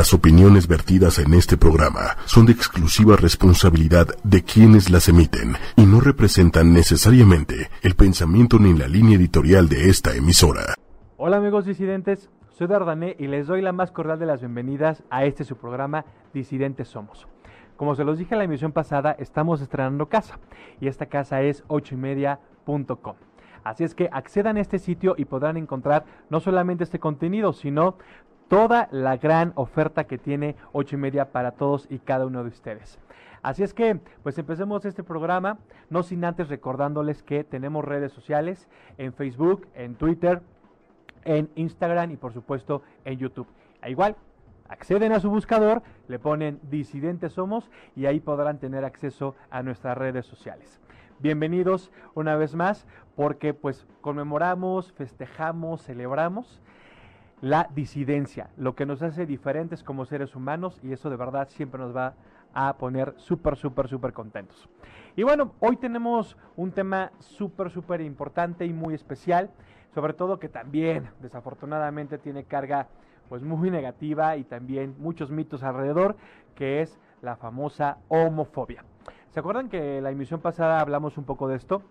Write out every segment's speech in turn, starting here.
Las opiniones vertidas en este programa son de exclusiva responsabilidad de quienes las emiten y no representan necesariamente el pensamiento ni la línea editorial de esta emisora. Hola amigos disidentes, soy Dardané y les doy la más cordial de las bienvenidas a este su programa Disidentes Somos. Como se los dije en la emisión pasada, estamos estrenando casa y esta casa es 8ymedia.com. Así es que accedan a este sitio y podrán encontrar no solamente este contenido, sino toda la gran oferta que tiene ocho y media para todos y cada uno de ustedes. Así es que, pues empecemos este programa, no sin antes recordándoles que tenemos redes sociales en Facebook, en Twitter, en Instagram y por supuesto en YouTube. Igual, acceden a su buscador, le ponen Disidentes Somos y ahí podrán tener acceso a nuestras redes sociales. Bienvenidos una vez más porque pues conmemoramos, festejamos, celebramos la disidencia, lo que nos hace diferentes como seres humanos y eso de verdad siempre nos va a poner súper, súper, súper contentos. Y bueno, hoy tenemos un tema súper, súper importante y muy especial, sobre todo que también desafortunadamente tiene carga pues muy negativa y también muchos mitos alrededor, que es la famosa homofobia. ¿Se acuerdan que la emisión pasada hablamos un poco de esto?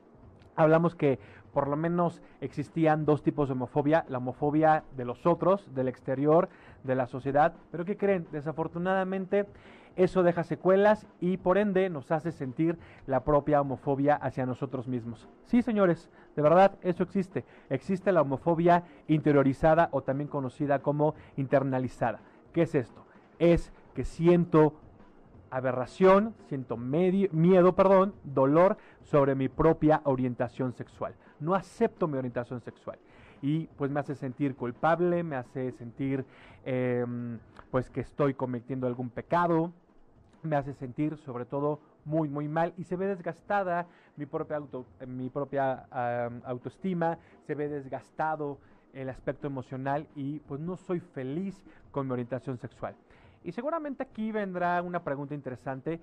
Hablamos que por lo menos existían dos tipos de homofobia, la homofobia de los otros, del exterior, de la sociedad, pero ¿qué creen? Desafortunadamente eso deja secuelas y por ende nos hace sentir la propia homofobia hacia nosotros mismos. Sí, señores, de verdad, eso existe. Existe la homofobia interiorizada o también conocida como internalizada. ¿Qué es esto? Es que siento aberración, siento miedo, perdón, dolor sobre mi propia orientación sexual. No acepto mi orientación sexual. Y pues me hace sentir culpable, me hace sentir em, pues que estoy cometiendo algún pecado, me hace sentir sobre todo muy muy mal y se ve desgastada mi propia mi propia autoestima, se ve desgastado el aspecto emocional y pues no soy feliz con mi orientación sexual. Y seguramente aquí vendrá una pregunta interesante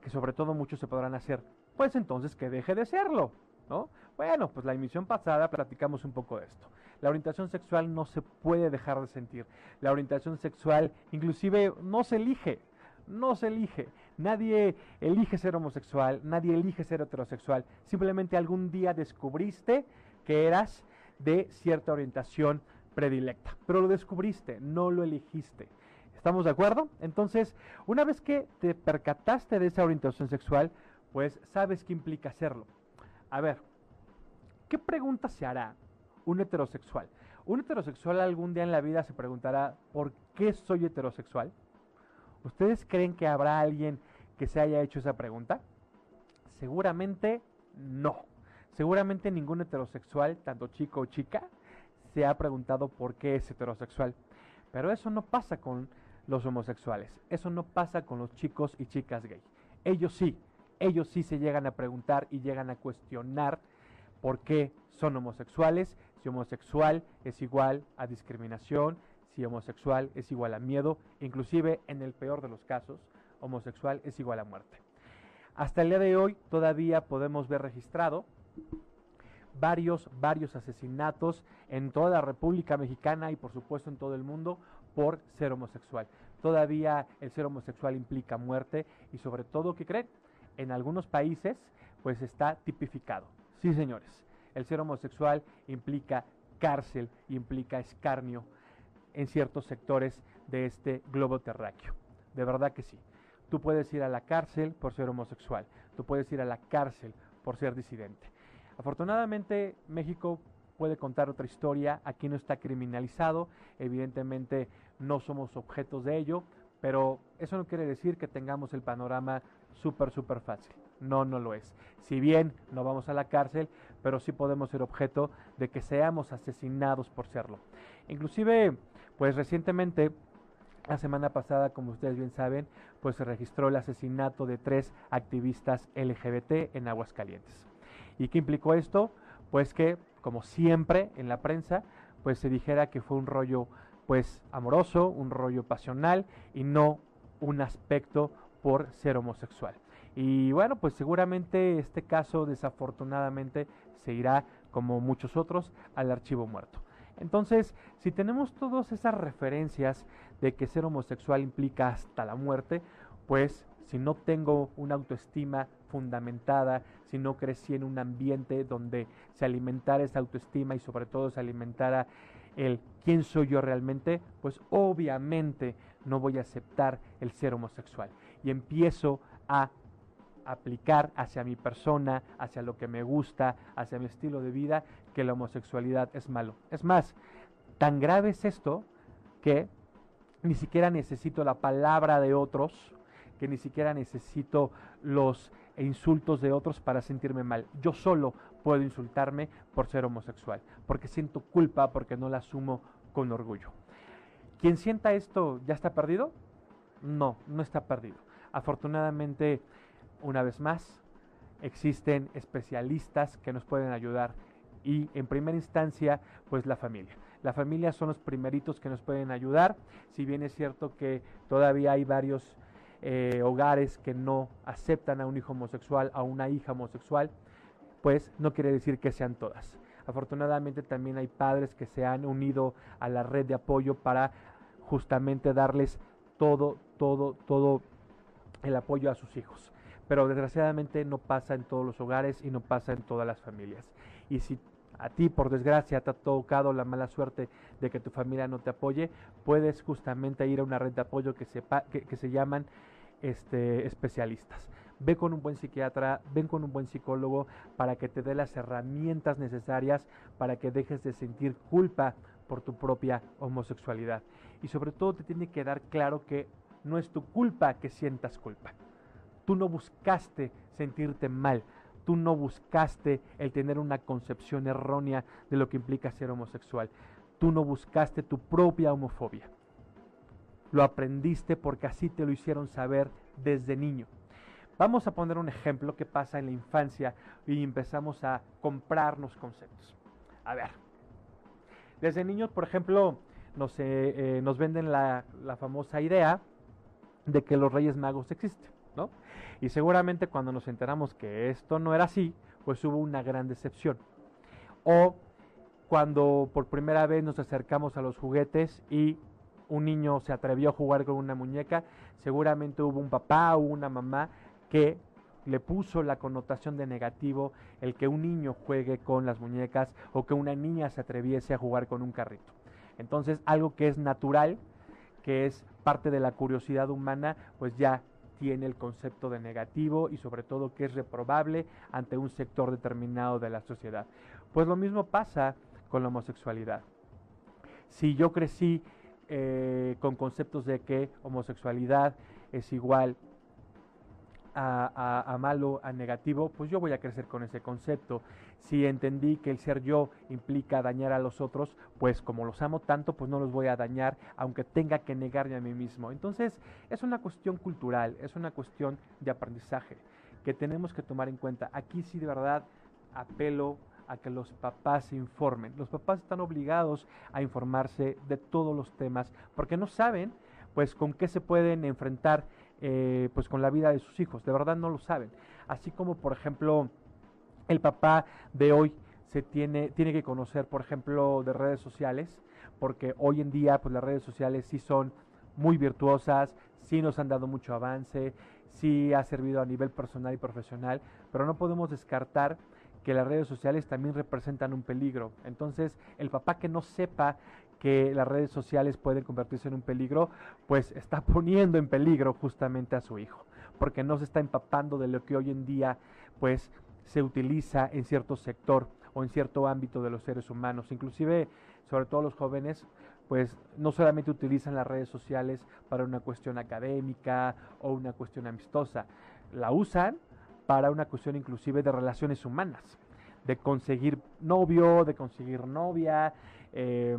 que sobre todo muchos se podrán hacer. Pues entonces que deje de serlo, ¿no? Bueno, pues la emisión pasada platicamos un poco de esto. La orientación sexual no se puede dejar de sentir. La orientación sexual inclusive no se elige. No se elige. Nadie elige ser homosexual, nadie elige ser heterosexual. Simplemente algún día descubriste que eras de cierta orientación predilecta. Pero lo descubriste, no lo elegiste. ¿Estamos de acuerdo? Entonces, una vez que te percataste de esa orientación sexual, pues sabes qué implica hacerlo. A ver, ¿qué pregunta se hará un heterosexual? Un heterosexual algún día en la vida se preguntará, ¿por qué soy heterosexual? ¿Ustedes creen que habrá alguien que se haya hecho esa pregunta? Seguramente no. Seguramente ningún heterosexual, tanto chico o chica, se ha preguntado por qué es heterosexual. Pero eso no pasa con los homosexuales. Eso no pasa con los chicos y chicas gay. Ellos sí, ellos sí se llegan a preguntar y llegan a cuestionar por qué son homosexuales, si homosexual es igual a discriminación, si homosexual es igual a miedo, inclusive en el peor de los casos, homosexual es igual a muerte. Hasta el día de hoy todavía podemos ver registrado varios, varios asesinatos en toda la República Mexicana y por supuesto en todo el mundo por ser homosexual. Todavía el ser homosexual implica muerte y sobre todo, ¿qué creen? En algunos países pues está tipificado. Sí, señores, el ser homosexual implica cárcel, implica escarnio en ciertos sectores de este globo terráqueo. De verdad que sí. Tú puedes ir a la cárcel por ser homosexual, tú puedes ir a la cárcel por ser disidente. Afortunadamente México puede contar otra historia, aquí no está criminalizado, evidentemente no somos objetos de ello, pero eso no quiere decir que tengamos el panorama súper, súper fácil. No, no lo es. Si bien no vamos a la cárcel, pero sí podemos ser objeto de que seamos asesinados por serlo. Inclusive, pues recientemente, la semana pasada, como ustedes bien saben, pues se registró el asesinato de tres activistas LGBT en Aguascalientes. ¿Y qué implicó esto? Pues que, como siempre en la prensa, pues se dijera que fue un rollo pues amoroso, un rollo pasional y no un aspecto por ser homosexual. Y bueno, pues seguramente este caso desafortunadamente se irá, como muchos otros, al archivo muerto. Entonces, si tenemos todas esas referencias de que ser homosexual implica hasta la muerte, pues si no tengo una autoestima fundamentada, si no crecí en un ambiente donde se alimentara esa autoestima y sobre todo se alimentara el quién soy yo realmente, pues obviamente no voy a aceptar el ser homosexual. Y empiezo a aplicar hacia mi persona, hacia lo que me gusta, hacia mi estilo de vida, que la homosexualidad es malo. Es más, tan grave es esto que ni siquiera necesito la palabra de otros, que ni siquiera necesito los insultos de otros para sentirme mal. Yo solo puedo insultarme por ser homosexual, porque siento culpa, porque no la asumo con orgullo. ¿Quien sienta esto ya está perdido? No, no está perdido. Afortunadamente, una vez más, existen especialistas que nos pueden ayudar y en primera instancia, pues la familia. La familia son los primeritos que nos pueden ayudar, si bien es cierto que todavía hay varios eh, hogares que no aceptan a un hijo homosexual, a una hija homosexual, pues no quiere decir que sean todas. Afortunadamente también hay padres que se han unido a la red de apoyo para justamente darles todo, todo, todo el apoyo a sus hijos. Pero desgraciadamente no pasa en todos los hogares y no pasa en todas las familias. Y si a ti por desgracia te ha tocado la mala suerte de que tu familia no te apoye, puedes justamente ir a una red de apoyo que, que, se llaman este, especialistas. Ve con un buen psiquiatra, ven con un buen psicólogo para que te dé las herramientas necesarias para que dejes de sentir culpa por tu propia homosexualidad. Y sobre todo te tiene que dar claro que no es tu culpa que sientas culpa. Tú no buscaste sentirte mal, tú no buscaste el tener una concepción errónea de lo que implica ser homosexual. Tú no buscaste tu propia homofobia. Lo aprendiste porque así te lo hicieron saber desde niño. Vamos a poner un ejemplo que pasa en la infancia y empezamos a comprarnos conceptos. A ver, desde niños, por ejemplo, nos, eh, eh, nos venden la, la famosa idea de que los Reyes Magos existen. Y seguramente cuando nos enteramos que esto no era así, pues hubo una gran decepción. O cuando por primera vez nos acercamos a los juguetes y un niño se atrevió a jugar con una muñeca, seguramente hubo un papá o una mamá que le puso la connotación de negativo el que un niño juegue con las muñecas o que una niña se atreviese a jugar con un carrito. Entonces, algo que es natural, que es parte de la curiosidad humana, pues ya tiene el concepto de negativo y sobre todo que es reprobable ante un sector determinado de la sociedad. Pues lo mismo pasa con la homosexualidad. Si yo crecí eh, con conceptos de que homosexualidad es igual a, malo, a negativo, pues yo voy a crecer con ese concepto. Si entendí que el ser yo implica dañar a los otros, pues como los amo tanto, pues no los voy a dañar, aunque tenga que negarme a mí mismo. Entonces, es una cuestión cultural, es una cuestión de aprendizaje que tenemos que tomar en cuenta. Aquí sí de verdad apelo a que los papás se informen. Los papás están obligados a informarse de todos los temas porque no saben pues con qué se pueden enfrentar eh, pues con la vida de sus hijos. De verdad no lo saben. Así como por ejemplo el papá de hoy se tiene, tiene que conocer, por ejemplo, de redes sociales, porque hoy en día pues las redes sociales sí son muy virtuosas, sí nos han dado mucho avance, sí ha servido a nivel personal y profesional, pero no podemos descartar que las redes sociales también representan un peligro. Entonces, el papá que no sepa que las redes sociales pueden convertirse en un peligro, pues está poniendo en peligro justamente a su hijo, porque no se está empapando de lo que hoy en día pues se utiliza en cierto sector o en cierto ámbito de los seres humanos, inclusive sobre todo los jóvenes, pues no solamente utilizan las redes sociales para una cuestión académica o una cuestión amistosa, la usan para una cuestión inclusive de relaciones humanas de conseguir novio, de conseguir novia, eh,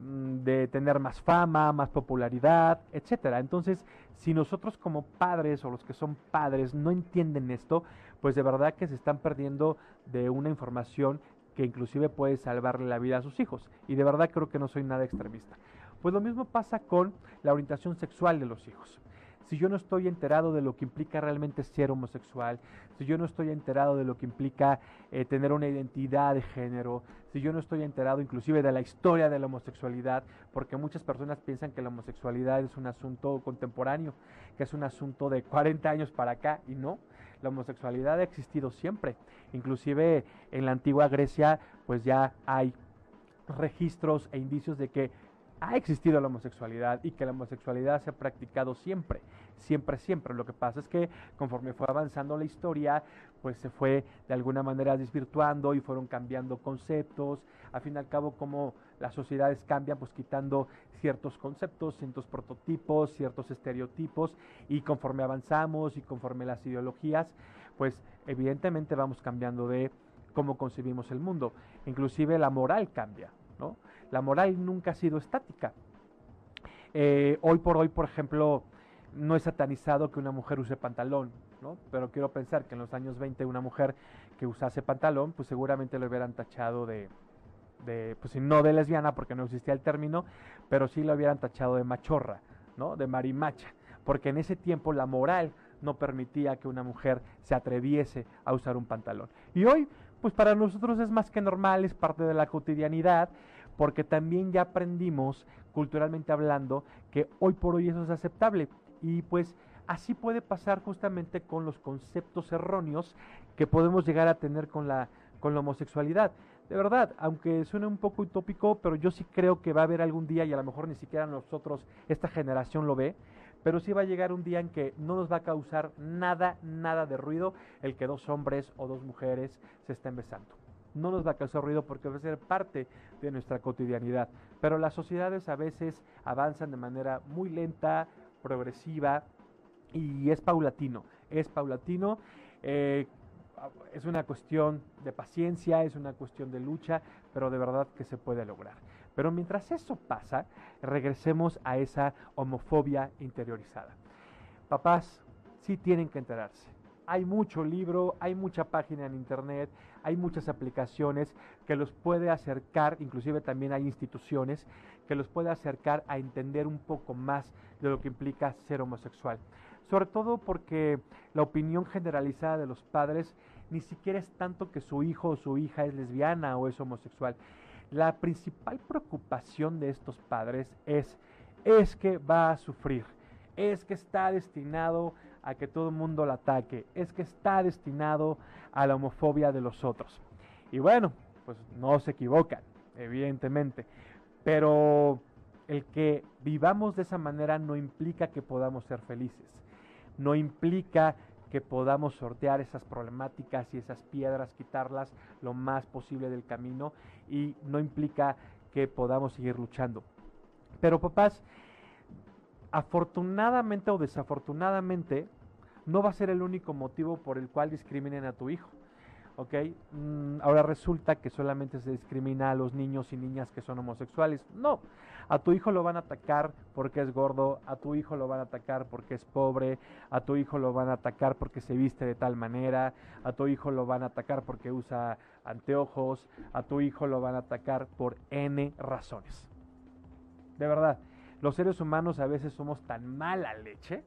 de tener más fama, más popularidad, etcétera. Entonces, si nosotros como padres o los que son padres no entienden esto, pues de verdad que se están perdiendo de una información que inclusive puede salvarle la vida a sus hijos. Y de verdad creo que no soy nada extremista. Pues lo mismo pasa con la orientación sexual de los hijos. Si yo no estoy enterado de lo que implica realmente ser homosexual, si yo no estoy enterado de lo que implica eh, tener una identidad de género, si yo no estoy enterado inclusive de la historia de la homosexualidad, porque muchas personas piensan que la homosexualidad es un asunto contemporáneo, que es un asunto de 40 años para acá, y no, la homosexualidad ha existido siempre, inclusive en la antigua Grecia pues ya hay registros e indicios de que ha existido la homosexualidad y que la homosexualidad se ha practicado siempre, siempre, siempre. Lo que pasa es que conforme fue avanzando la historia, pues se fue de alguna manera desvirtuando y fueron cambiando conceptos. Al fin y al cabo, como las sociedades cambian, pues quitando ciertos conceptos, ciertos prototipos, ciertos estereotipos y conforme avanzamos y conforme las ideologías, pues evidentemente vamos cambiando de cómo concebimos el mundo. Inclusive la moral cambia. ¿no? La moral nunca ha sido estática. Eh, hoy por hoy, por ejemplo, no es satanizado que una mujer use pantalón, ¿no? Pero quiero pensar que en los años 20 una mujer que usase pantalón, pues seguramente lo hubieran tachado de, de pues no de lesbiana porque no existía el término, pero sí lo hubieran tachado de machorra, ¿no? De marimacha, porque en ese tiempo la moral no permitía que una mujer se atreviese a usar un pantalón. Y hoy, pues para nosotros es más que normal, es parte de la cotidianidad, porque también ya aprendimos, culturalmente hablando, que hoy por hoy eso es aceptable. Y pues así puede pasar justamente con los conceptos erróneos que podemos llegar a tener con la, con la homosexualidad. De verdad, aunque suene un poco utópico, pero yo sí creo que va a haber algún día, y a lo mejor ni siquiera nosotros, esta generación lo ve, pero sí va a llegar un día en que no nos va a causar nada, nada de ruido el que dos hombres o dos mujeres se estén besando. No nos va a causar ruido porque va a ser parte de nuestra cotidianidad. Pero las sociedades a veces avanzan de manera muy lenta, progresiva y es paulatino. Es paulatino. Eh, es una cuestión de paciencia, es una cuestión de lucha, pero de verdad que se puede lograr. Pero mientras eso pasa, regresemos a esa homofobia interiorizada. Papás sí tienen que enterarse. Hay mucho libro, hay mucha página en internet, hay muchas aplicaciones que los puede acercar, inclusive también hay instituciones que los puede acercar a entender un poco más de lo que implica ser homosexual. Sobre todo porque la opinión generalizada de los padres ni siquiera es tanto que su hijo o su hija es lesbiana o es homosexual la principal preocupación de estos padres es, es que va a sufrir, es que está destinado a que todo el mundo la ataque, es que está destinado a la homofobia de los otros. Y bueno, pues no se equivocan, evidentemente, pero el que vivamos de esa manera no implica que podamos ser felices, no implica que podamos sortear esas problemáticas y esas piedras, quitarlas lo más posible del camino y no implica que podamos seguir luchando. Pero papás, afortunadamente o desafortunadamente, no va a ser el único motivo por el cual discriminen a tu hijo. ¿ok? Mm, ahora resulta que solamente se discrimina a los niños y niñas que son homosexuales. No, a tu hijo lo van a atacar porque es gordo, a tu hijo lo van a atacar porque es pobre, a tu hijo lo van a atacar porque se viste de tal manera, a tu hijo lo van a atacar porque usa anteojos, a tu hijo lo van a atacar por N razones. De verdad, los seres humanos a veces somos tan mala leche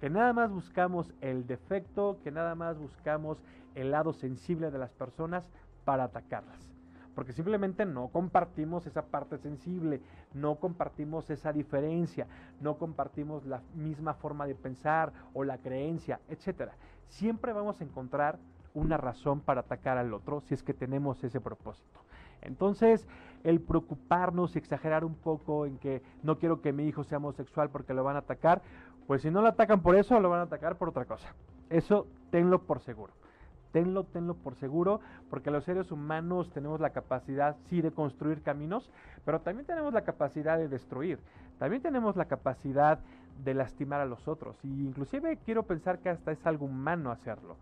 que nada más buscamos el defecto, que nada más buscamos el lado sensible de las personas para atacarlas. Porque simplemente no compartimos esa parte sensible, no compartimos esa diferencia, no compartimos la misma forma de pensar o la creencia, etc. Siempre vamos a encontrar una razón para atacar al otro si es que tenemos ese propósito. Entonces, el preocuparnos y exagerar un poco en que no quiero que mi hijo sea homosexual porque lo van a atacar, pues si no lo atacan por eso, lo van a atacar por otra cosa. Eso tenlo por seguro. Tenlo, tenlo por seguro, porque los seres humanos tenemos la capacidad, sí, de construir caminos, pero también tenemos la capacidad de destruir. También tenemos la capacidad de lastimar a los otros. Y inclusive quiero pensar que hasta es algo humano hacerlo.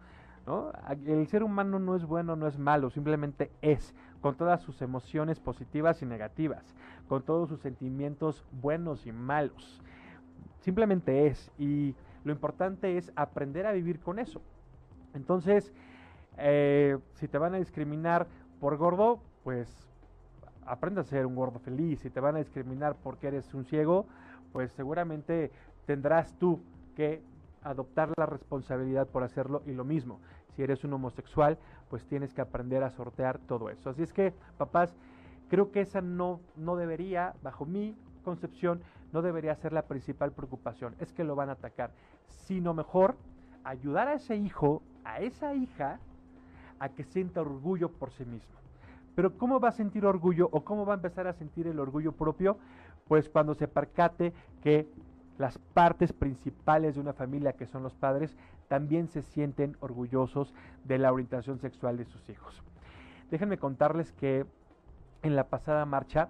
El ser humano no es bueno, no es malo, simplemente es, con todas sus emociones positivas y negativas, con todos sus sentimientos buenos y malos. Simplemente es. Y lo importante es aprender a vivir con eso. Entonces, eh, si te van a discriminar por gordo, pues aprende a ser un gordo feliz. Si te van a discriminar porque eres un ciego, pues seguramente tendrás tú que adoptar la responsabilidad por hacerlo y lo mismo, si eres un homosexual, pues tienes que aprender a sortear todo eso. Así es que, papás, creo que esa no, no debería, bajo mi concepción, no debería ser la principal preocupación, es que lo van a atacar, sino mejor ayudar a ese hijo, a esa hija, a que sienta orgullo por sí mismo. Pero ¿cómo va a sentir orgullo o cómo va a empezar a sentir el orgullo propio? Pues cuando se percate que las partes principales de una familia, que son los padres, también se sienten orgullosos de la orientación sexual de sus hijos. Déjenme contarles que en la pasada marcha,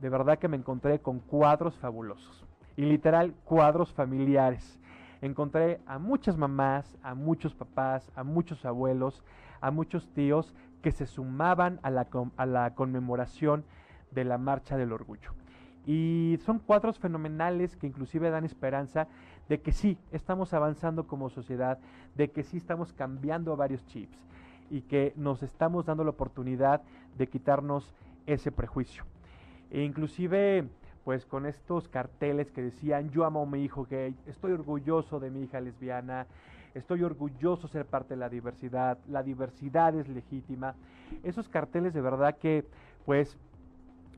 de verdad que me encontré con cuadros fabulosos. Y literal, cuadros familiares. Encontré a muchas mamás, a muchos papás, a muchos abuelos, a muchos tíos que se sumaban a la, a la conmemoración de la Marcha del Orgullo. Y son cuadros fenomenales que inclusive dan esperanza de que sí, estamos avanzando como sociedad, de que sí estamos cambiando varios chips y que nos estamos dando la oportunidad de quitarnos ese prejuicio. E inclusive pues con estos carteles que decían yo amo a mi hijo gay, estoy orgulloso de mi hija lesbiana, estoy orgulloso de ser parte de la diversidad, la diversidad es legítima. Esos carteles de verdad que pues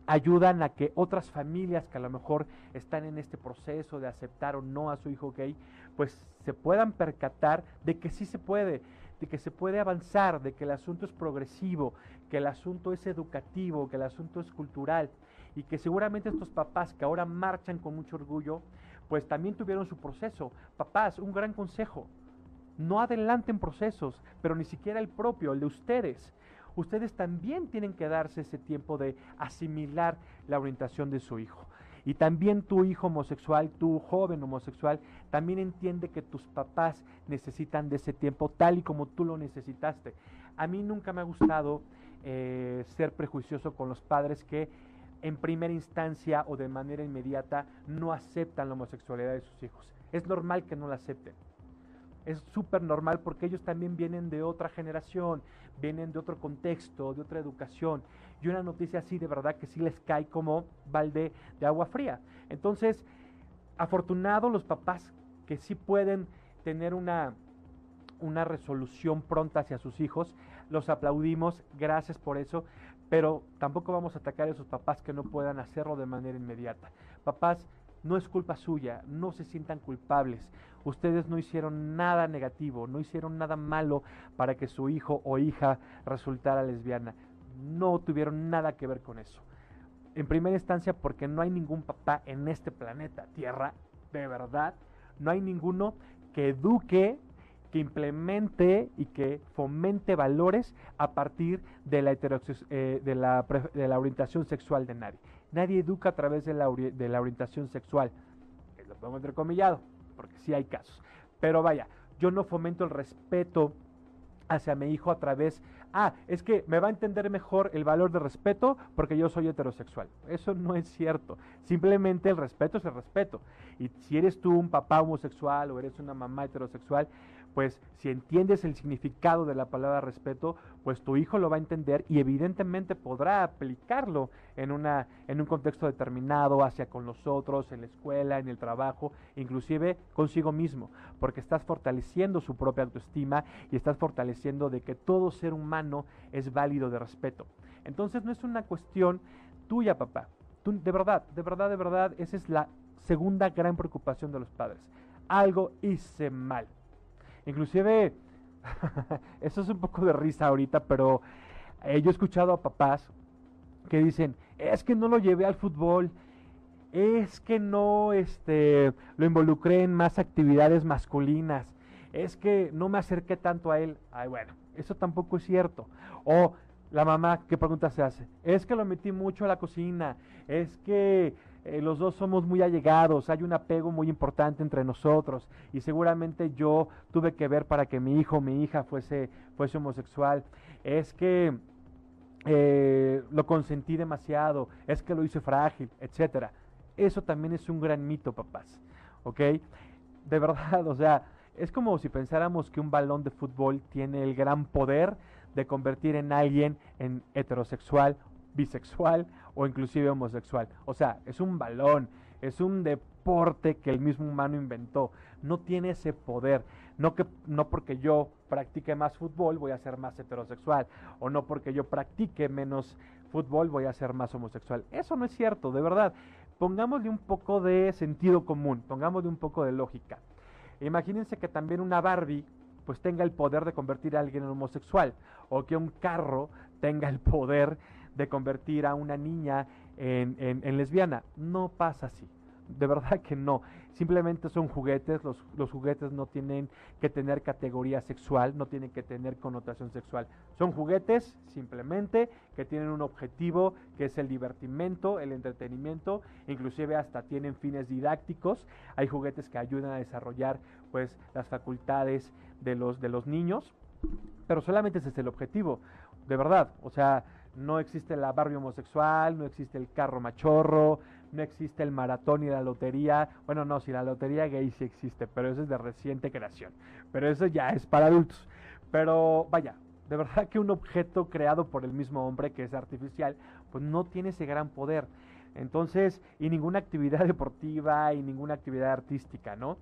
ayudan a que otras familias que a lo mejor están en este proceso de aceptar o no a su hijo gay, pues se puedan percatar de que sí se puede, de que se puede avanzar, de que el asunto es progresivo, que el asunto es educativo, que el asunto es cultural y que seguramente estos papás que ahora marchan con mucho orgullo, pues también tuvieron su proceso. Papás, un gran consejo, no adelanten procesos, pero ni siquiera el propio, el de ustedes ustedes también tienen que darse ese tiempo de asimilar la orientación de su hijo. Y también tu hijo homosexual, tu joven homosexual, también entiende que tus papás necesitan de ese tiempo tal y como tú lo necesitaste. A mí nunca me ha gustado eh, ser prejuicioso con los padres que en primera instancia o de manera inmediata no aceptan la homosexualidad de sus hijos. Es normal que no la acepten es súper normal porque ellos también vienen de otra generación, vienen de otro contexto, de otra educación. Y una noticia así de verdad que sí les cae como balde de agua fría. Entonces, afortunados los papás que sí pueden tener una, una resolución pronta hacia sus hijos, los aplaudimos, gracias por eso, pero tampoco vamos a atacar a esos papás que no puedan hacerlo de manera inmediata. Papás, no es culpa suya, no se sientan culpables. Ustedes no hicieron nada negativo, no hicieron nada malo para que su hijo o hija resultara lesbiana. No tuvieron nada que ver con eso. En primera instancia porque no hay ningún papá en este planeta Tierra, de verdad, no hay ninguno que eduque, que implemente y que fomente valores a partir de la, eh, de la, orientación sexual de nadie. Nadie educa a través de la, de la orientación sexual. Lo pongo entrecomillado, porque sí hay casos. Pero vaya, yo no fomento el respeto hacia mi hijo a través, ah, es que me va a entender mejor el valor de respeto porque yo soy heterosexual. Eso no es cierto. Simplemente el respeto es el respeto. Y si eres tú un papá homosexual o eres una mamá heterosexual, pues si entiendes el significado de la palabra respeto, pues tu hijo lo va a entender y evidentemente podrá aplicarlo en, una, en un contexto determinado, hacia con los otros, en la escuela, en el trabajo, inclusive consigo mismo, porque estás fortaleciendo su propia autoestima y estás fortaleciendo de que todo ser humano es válido de respeto. Entonces no es una cuestión tuya, papá. de verdad, de verdad, de verdad, esa es la segunda gran preocupación de los padres. Algo hice mal. Inclusive, eso es un poco de risa ahorita, pero eh, yo he escuchado a papás que dicen, es que no lo llevé al fútbol, es que no este, lo involucré en más actividades masculinas, es que no me acerqué tanto a él. Ay, bueno, eso tampoco es cierto. O la mamá, ¿qué pregunta se hace? Es que lo metí mucho a la cocina, es que eh, los dos somos muy allegados, hay un apego muy importante entre nosotros y seguramente yo tuve que ver para que mi hijo o mi hija fuese, fuese homosexual. Es que eh, lo consentí demasiado, es que lo hice frágil, etcétera. Eso también es un gran mito, papás. ¿Ok? De verdad, o sea, es como si pensáramos que un balón de fútbol tiene el gran poder de convertir en alguien en heterosexual bisexual o inclusive homosexual. O sea, es un balón, es un deporte que el mismo humano inventó. No tiene ese poder. No, que, no porque yo practique más fútbol voy a ser más heterosexual. O no porque yo practique menos fútbol voy a ser más homosexual. Eso no es cierto, de verdad. Pongámosle un poco de sentido común, pongámosle un poco de lógica. Imagínense que también una Barbie pues tenga el poder de convertir a alguien en homosexual o que un carro tenga el poder de convertir a una niña en, en lesbiana. No pasa así. De verdad que no. Simplemente son juguetes. Los, los, juguetes no tienen que tener categoría sexual, no tienen que tener connotación sexual. Son juguetes simplemente que tienen un objetivo que es el divertimento, el entretenimiento. Inclusive hasta tienen fines didácticos. Hay juguetes que ayudan a desarrollar pues las facultades de los, de los niños. Pero solamente ese es el objetivo. De verdad. O sea, no existe la barrio homosexual, no existe el carro machorro, no existe el maratón y la lotería. Bueno, no, si la lotería gay sí existe, pero eso es de reciente creación. Pero eso ya es para adultos. Pero vaya, de verdad que un objeto creado por el mismo hombre, que es artificial, pues no tiene ese gran poder. Entonces, y ninguna actividad deportiva y ninguna actividad artística, ¿no?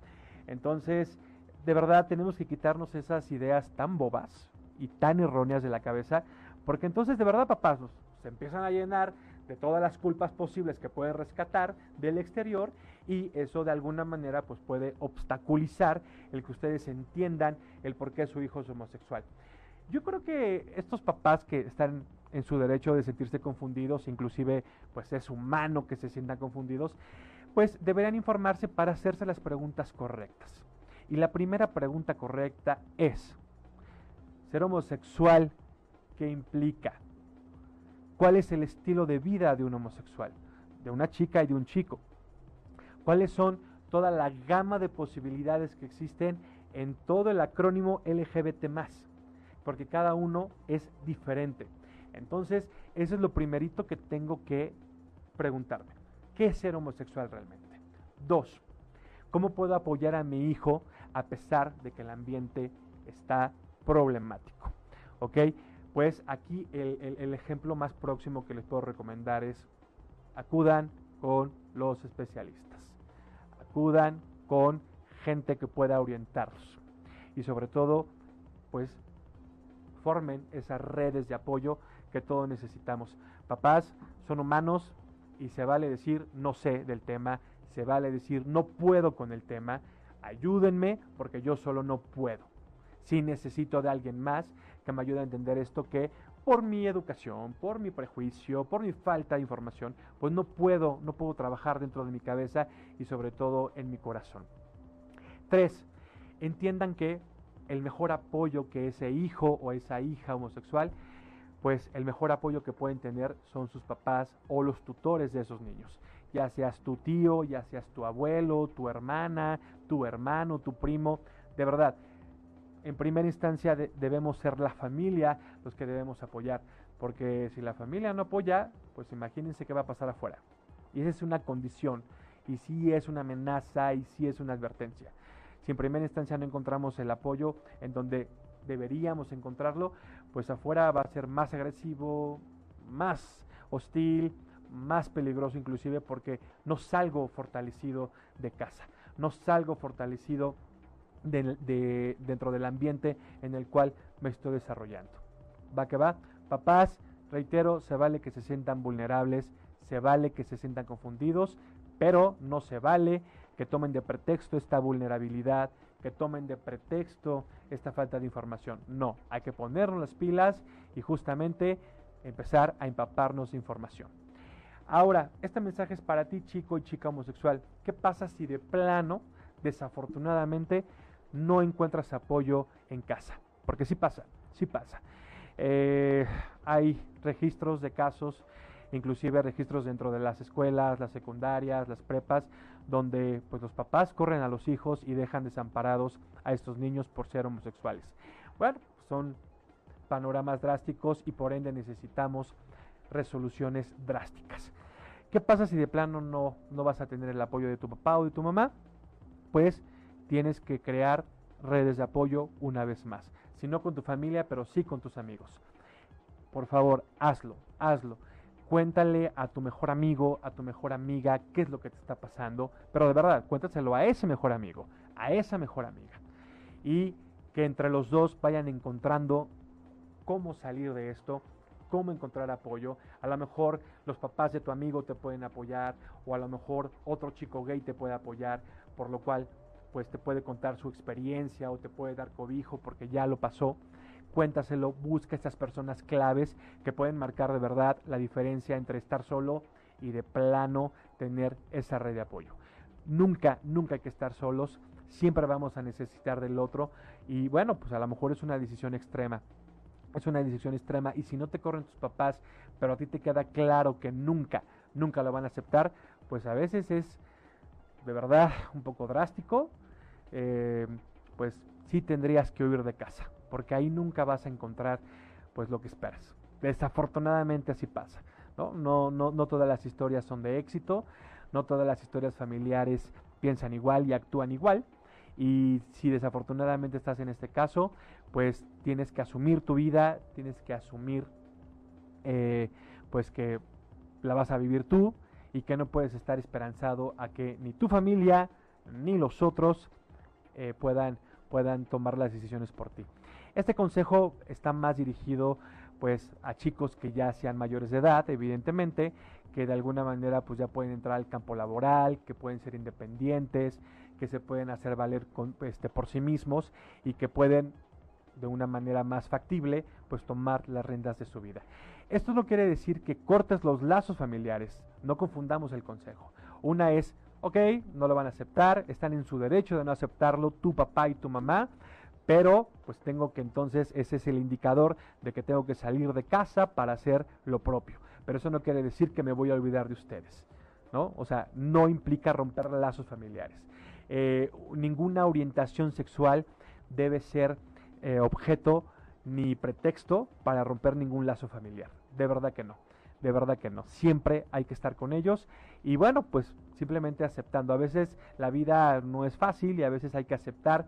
Entonces, de verdad tenemos que quitarnos esas ideas tan bobas y tan erróneas de la cabeza, porque entonces de verdad papás se empiezan a llenar de todas las culpas posibles que puede rescatar del exterior y eso de alguna manera pues puede obstaculizar el que ustedes entiendan el por qué su hijo es homosexual. Yo creo que estos papás que están en su derecho de sentirse confundidos, inclusive pues es humano que se sientan confundidos, pues deberían informarse para hacerse las preguntas correctas. Y la primera pregunta correcta es, ¿ser homosexual qué implica? cuál es el estilo de vida de un homosexual, de una chica y de un chico, cuáles son toda la gama de posibilidades que existen en todo el acrónimo LGBT porque cada uno es diferente. Entonces, eso es lo primerito que tengo que preguntarme. ¿Qué es ser homosexual realmente? Dos, ¿cómo puedo apoyar a mi hijo a pesar de que el ambiente está problemático? ¿Ok? Pues aquí el, ejemplo más próximo que les puedo recomendar es acudan con los especialistas, acudan con gente que pueda orientarlos y sobre todo pues formen esas redes de apoyo que todos necesitamos. Papás son humanos y se vale decir no sé del tema, se vale decir no puedo con el tema, ayúdenme porque yo solo no puedo. Si necesito de alguien más que me ayude a entender esto que por mi educación, por mi prejuicio, por mi falta de información, pues no puedo, no puedo trabajar dentro de mi cabeza y sobre todo en mi corazón. Tres, entiendan que el mejor apoyo que ese hijo o esa hija homosexual, pues el mejor apoyo que pueden tener son sus papás o los tutores de esos niños. Ya seas tu tío, ya seas tu abuelo, tu hermana, tu hermano, tu primo. De verdad, en primera instancia debemos ser la familia los que debemos apoyar, porque si la familia no apoya, pues imagínense qué va a pasar afuera. Y esa es una condición, y sí es una amenaza, y sí es una advertencia. Si en primera instancia no encontramos el apoyo en donde deberíamos encontrarlo, pues afuera va a ser más agresivo, más hostil, más peligroso inclusive porque no salgo fortalecido de casa, no salgo fortalecido de, dentro del ambiente en el cual me estoy desarrollando. Va que va. Papás, reitero, se vale que se sientan vulnerables, se vale que se sientan confundidos, pero no se vale que tomen de pretexto esta vulnerabilidad, que tomen de pretexto esta falta de información. No, hay que ponernos las pilas y justamente empezar a empaparnos de información. Ahora, este mensaje es para ti, chico y chica homosexual. ¿Qué pasa si de plano, desafortunadamente, no encuentras apoyo en casa. Porque sí pasa, sí pasa. Eh, hay registros de casos, inclusive registros dentro de las escuelas, las secundarias, las prepas, donde pues los papás corren a los hijos y dejan desamparados a estos niños por ser homosexuales. Bueno, son panoramas drásticos y por ende necesitamos resoluciones drásticas. ¿Qué pasa si de plano no, no vas a tener el apoyo de tu papá o de tu mamá? Pues tienes que crear redes de apoyo una vez más. Si no con tu familia, pero sí con tus amigos. Por favor, hazlo, hazlo. cuéntale a tu mejor amigo, a tu mejor amiga qué es lo que te está pasando, pero de verdad, cuéntaselo a ese mejor amigo, a esa mejor amiga. Y que entre los dos vayan encontrando cómo salir de esto, cómo encontrar apoyo. A lo mejor los papás de tu amigo te pueden apoyar o a lo mejor otro chico gay te puede apoyar, por lo cual pues te puede contar su experiencia o te puede dar cobijo porque ya lo pasó. Cuéntaselo, busca estas personas claves que pueden marcar de verdad la diferencia entre estar solo y de plano tener esa red de apoyo. Nunca, nunca hay que estar solos, siempre vamos a necesitar del otro y bueno, pues a lo mejor es una decisión extrema. Es una decisión extrema y si no te corren tus papás, pero a ti te queda claro que nunca, nunca lo van a aceptar, pues a veces es de verdad un poco drástico, eh, pues sí tendrías que huir de casa, porque ahí nunca vas a encontrar pues lo que esperas. Desafortunadamente así pasa. ¿no? No, no, todas las historias son de éxito, no todas las historias familiares piensan igual y actúan igual. Y si desafortunadamente estás en este caso, pues tienes que asumir tu vida, tienes que asumir eh, pues que la vas a vivir tú y que no puedes estar esperanzado a que ni tu familia ni los otros eh, puedan, puedan tomar las decisiones por ti. Este consejo está más dirigido pues a chicos que ya sean mayores de edad, evidentemente, que de alguna manera pues ya pueden entrar al campo laboral, que pueden ser independientes, que se pueden hacer valer este, por sí mismos y que pueden de una manera más factible pues tomar las riendas de su vida. Esto no quiere decir que cortes los lazos familiares, no confundamos el consejo. Una es ok, no lo van a aceptar, están en su derecho de no aceptarlo, tu papá y tu mamá, pero pues tengo que entonces, ese es el indicador de que tengo que salir de casa para hacer lo propio. Pero eso no quiere decir que me voy a olvidar de ustedes, ¿no? O sea, no implica romper lazos familiares. Eh, ninguna orientación sexual debe ser eh, objeto ni pretexto para romper ningún lazo familiar. De verdad que no de verdad que no. Siempre hay que estar con ellos y bueno, pues simplemente aceptando. A veces la vida no es fácil y a veces hay que aceptar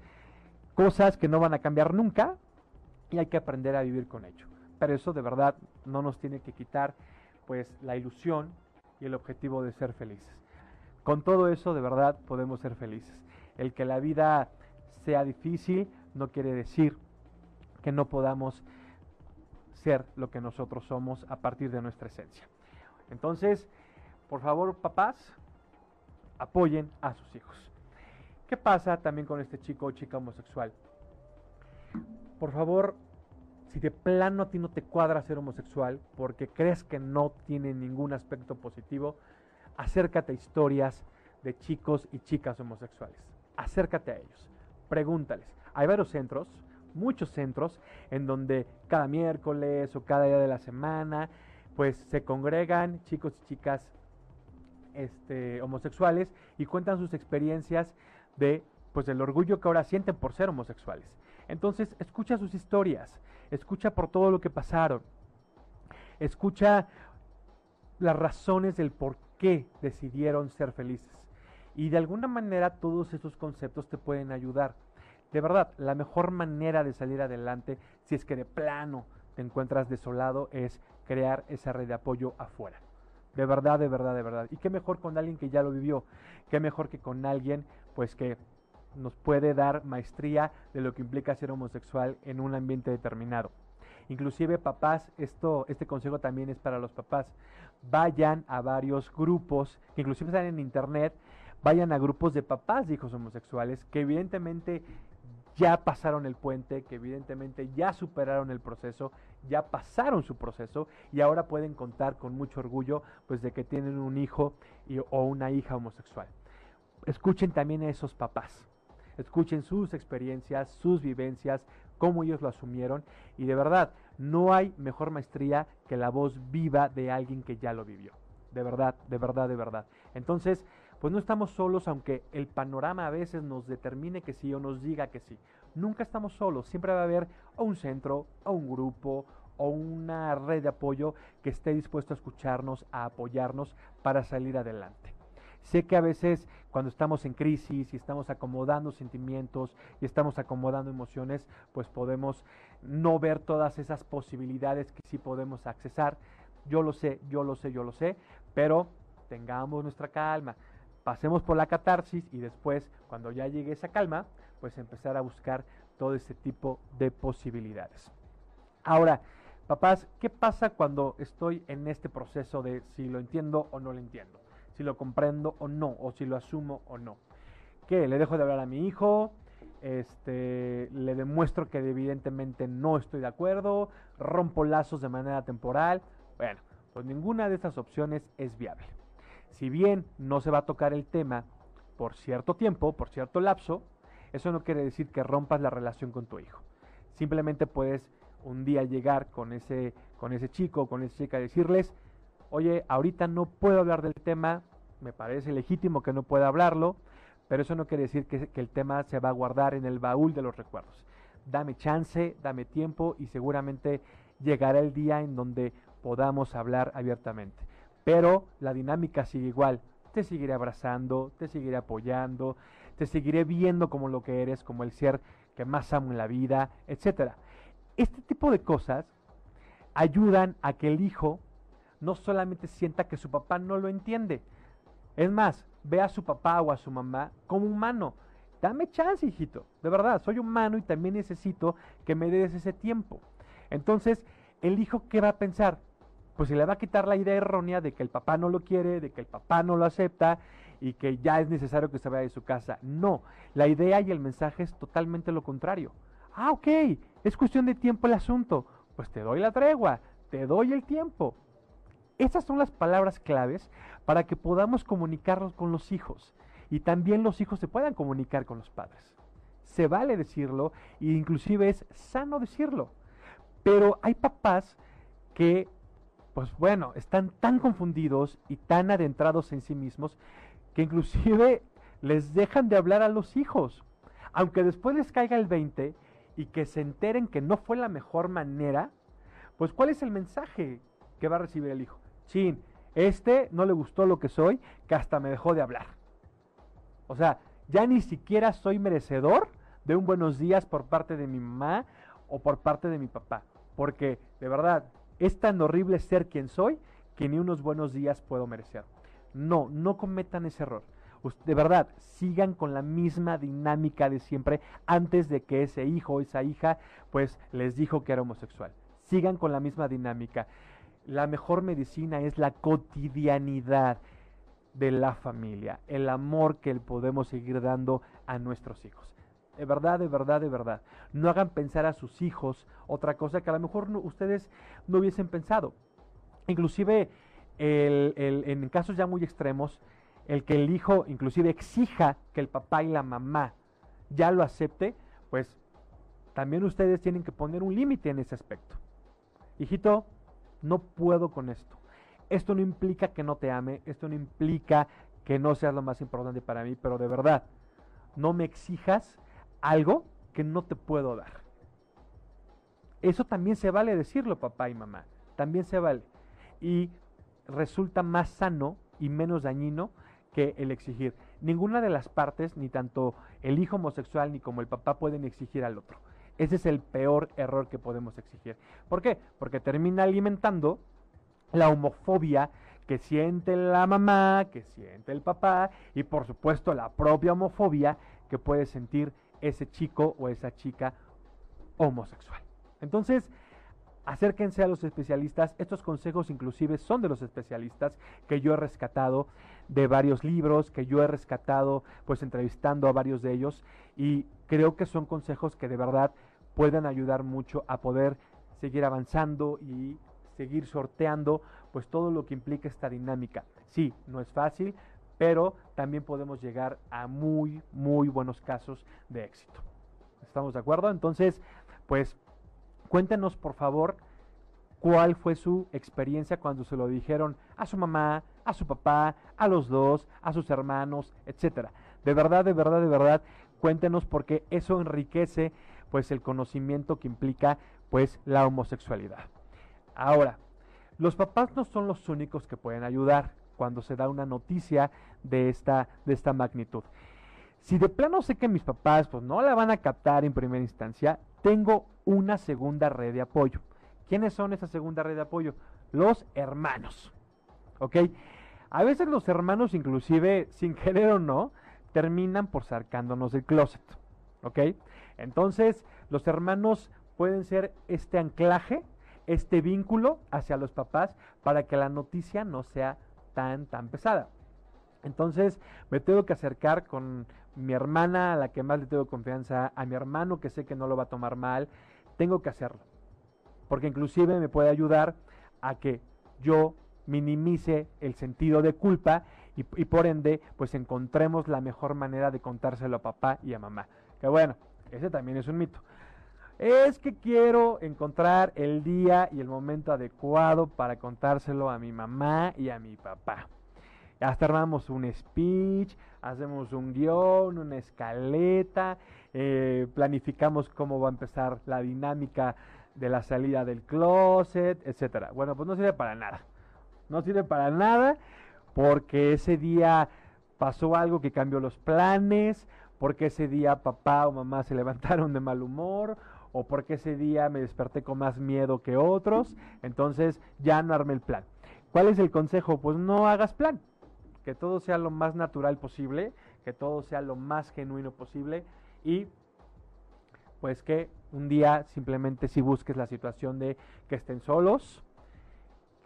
cosas que no van a cambiar nunca y hay que aprender a vivir con ello. Pero eso de verdad no nos tiene que quitar pues la ilusión y el objetivo de ser felices. Con todo eso de verdad podemos ser felices. El que la vida sea difícil no quiere decir que no podamos ser lo que nosotros somos a partir de nuestra esencia. Entonces, por favor, papás, apoyen a sus hijos. ¿Qué pasa también con este chico o chica homosexual? Por favor, si de plano a ti no te cuadra ser homosexual porque crees que no tiene ningún aspecto positivo, acércate a historias de chicos y chicas homosexuales. Acércate a ellos. Pregúntales. Hay varios centros muchos centros en donde cada miércoles o cada día de la semana pues se congregan chicos y chicas este, homosexuales y cuentan sus experiencias de pues el orgullo que ahora sienten por ser homosexuales. Entonces, escucha sus historias, escucha por todo lo que pasaron, escucha las razones del por qué decidieron ser felices. Y de alguna manera todos estos conceptos te pueden ayudar. De verdad, la mejor manera de salir adelante, si es que de plano te encuentras desolado, es crear esa red de apoyo afuera. De verdad, de verdad, de verdad. Y qué mejor con alguien que ya lo vivió. Qué mejor que con alguien, pues que nos puede dar maestría de lo que implica ser homosexual en un ambiente determinado. Inclusive papás, esto, este consejo también es para los papás. Vayan a varios grupos, que inclusive están en internet, vayan a grupos de papás de hijos homosexuales, que evidentemente ya pasaron el puente, que evidentemente ya superaron el proceso, ya pasaron su proceso y ahora pueden contar con mucho orgullo pues de que tienen un hijo o una hija homosexual. Escuchen también a esos papás. Escuchen sus experiencias, sus vivencias, cómo ellos lo asumieron y de verdad, no hay mejor maestría que la voz viva de alguien que ya lo vivió. De verdad, de verdad, de verdad. Entonces, pues no estamos solos aunque el panorama a veces nos determine que sí o nos diga que sí. Nunca estamos solos, siempre va a haber un centro, un grupo, o una red de apoyo que esté dispuesto a escucharnos, a apoyarnos para salir adelante. Sé que a veces cuando estamos en crisis y estamos acomodando sentimientos y estamos acomodando emociones, pues podemos no ver todas esas posibilidades que sí podemos accesar, yo lo sé, yo lo sé, yo lo sé, pero tengamos nuestra calma, pasemos por la catarsis y después, cuando ya llegue esa calma, pues empezar a buscar todo este tipo de posibilidades. Ahora, papás, ¿qué pasa cuando estoy en este proceso de si lo entiendo o no lo entiendo? Si lo comprendo o no, o si lo asumo o no. ¿Qué? ¿Le dejo de hablar a mi hijo? Este, le demuestro que evidentemente no estoy de acuerdo, rompo lazos de manera temporal. Bueno, pues ninguna de estas opciones es viable. Si bien no se va a tocar el tema por cierto tiempo, por cierto lapso, eso no quiere decir que rompas la relación con tu hijo. Simplemente puedes un día llegar con ese, con ese chico, con esa chica, y decirles, oye, ahorita no puedo hablar del tema, me parece legítimo que no pueda hablarlo, pero eso no quiere decir que, que el tema se va a guardar en el baúl de los recuerdos. Dame chance, dame tiempo y seguramente llegará el día en donde podamos hablar abiertamente. Pero la dinámica sigue igual. Te seguiré abrazando, te seguiré apoyando, te seguiré viendo como lo que eres, como el ser que más amo en la vida, etc. Este tipo de cosas ayudan a que el hijo no solamente sienta que su papá no lo entiende. Es más, ve a su papá o a su mamá como humano. Dame chance, hijito. De verdad, soy humano y también necesito que me des ese tiempo. Entonces, el hijo, ¿qué va a pensar? Pues se le va a quitar la idea errónea de que el papá no lo quiere, de que el papá no lo acepta y que ya es necesario que se vaya de su casa. No, la idea y el mensaje es totalmente lo contrario. Ah, ok, es cuestión de tiempo el asunto. Pues te doy la tregua, te doy el tiempo. Esas son las palabras claves para que podamos comunicarnos con los hijos y también los hijos se puedan comunicar con los padres. Se vale decirlo e inclusive es sano decirlo. Pero hay papás que pues bueno, están tan confundidos y tan adentrados en sí mismos que inclusive les dejan de hablar a los hijos. Aunque después les caiga el 20 y que se enteren que no fue la mejor manera, pues ¿cuál es el mensaje que va a recibir el hijo? Chin, este no le gustó lo que soy, que hasta me dejó de hablar. O sea, ya ni siquiera soy merecedor de un buenos días por parte de mi mamá o por parte de mi papá. Porque, de verdad, es tan horrible ser quien soy que ni unos buenos días puedo merecer. No, no cometan ese error. De verdad, sigan con la misma dinámica de siempre antes de que ese hijo o esa hija pues les dijo que era homosexual. Sigan con la misma dinámica. La mejor medicina es la cotidianidad de la familia, el amor que podemos seguir dando a nuestros hijos. De verdad, de verdad, de verdad. No hagan pensar a sus hijos otra cosa que a lo mejor ustedes no hubiesen pensado. Inclusive en casos ya muy extremos, el que el hijo inclusive exija que el papá y la mamá ya lo acepte, pues también ustedes tienen que poner un límite en ese aspecto. Hijito, no puedo con esto. Esto no implica que no te ame, esto no implica que no seas lo más importante para mí, pero de verdad, no me exijas algo que no te puedo dar. Eso también se vale decirlo, papá y mamá. También se vale. Y resulta más sano y menos dañino que el exigir. Ninguna de las partes, ni tanto el hijo homosexual ni como el papá, pueden exigir al otro. Ese es el peor error que podemos exigir. ¿Por qué? Porque termina alimentando la homofobia que siente la mamá, que siente el papá y por supuesto la propia homofobia que puede sentir ese chico o esa chica homosexual. Entonces, acérquense a los especialistas. Estos consejos inclusive son de los especialistas que yo he rescatado de varios libros, que yo he rescatado pues entrevistando a varios de ellos y creo que son consejos que de verdad pueden ayudar mucho a poder seguir avanzando y seguir sorteando pues todo lo que implica esta dinámica. Sí, no es fácil, pero también podemos llegar a muy, muy buenos casos de éxito. ¿Estamos de acuerdo? Entonces, pues cuéntenos por favor cuál fue su experiencia cuando se lo dijeron a su mamá, a su papá, a los dos, a sus hermanos, etcétera. De verdad, de verdad, de verdad, cuéntenos porque eso enriquece pues el conocimiento que implica pues la homosexualidad. Ahora, los papás no son los únicos que pueden ayudar cuando se da una noticia de esta, de esta magnitud. Si de plano sé que mis papás pues, no la van a captar en primera instancia, tengo una segunda red de apoyo. ¿Quiénes son esa segunda red de apoyo? los hermanos. ¿Ok? A veces los hermanos, inclusive, sin querer o no, terminan por sacándonos del closet. ¿Ok? Entonces, los hermanos pueden ser este anclaje, este vínculo hacia los papás para que la noticia no sea tan, tan pesada. Entonces me tengo que acercar con mi hermana, a la que más le tengo confianza, a mi hermano que sé que no lo va a tomar mal, tengo que hacerlo. Porque inclusive me puede ayudar a que yo minimice el sentido de culpa y, por ende pues encontremos la mejor manera de contárselo a papá y a mamá. Que bueno, ese también es un mito. Es que quiero encontrar el día y el momento adecuado para contárselo a mi mamá y a mi papá. Hasta armamos un speech, hacemos un guion, una escaleta, eh, planificamos cómo va a empezar la dinámica de la salida del closet, etcétera. Bueno, pues no sirve para nada. No sirve para nada porque ese día pasó algo que cambió los planes, porque ese día papá o mamá se levantaron de mal humor, o porque ese día me desperté con más miedo que otros, entonces ya no armé el plan. ¿Cuál es el consejo? Pues no hagas plan que todo sea lo más natural posible, que todo sea lo más genuino posible y pues que un día simplemente si busques la situación de que estén solos,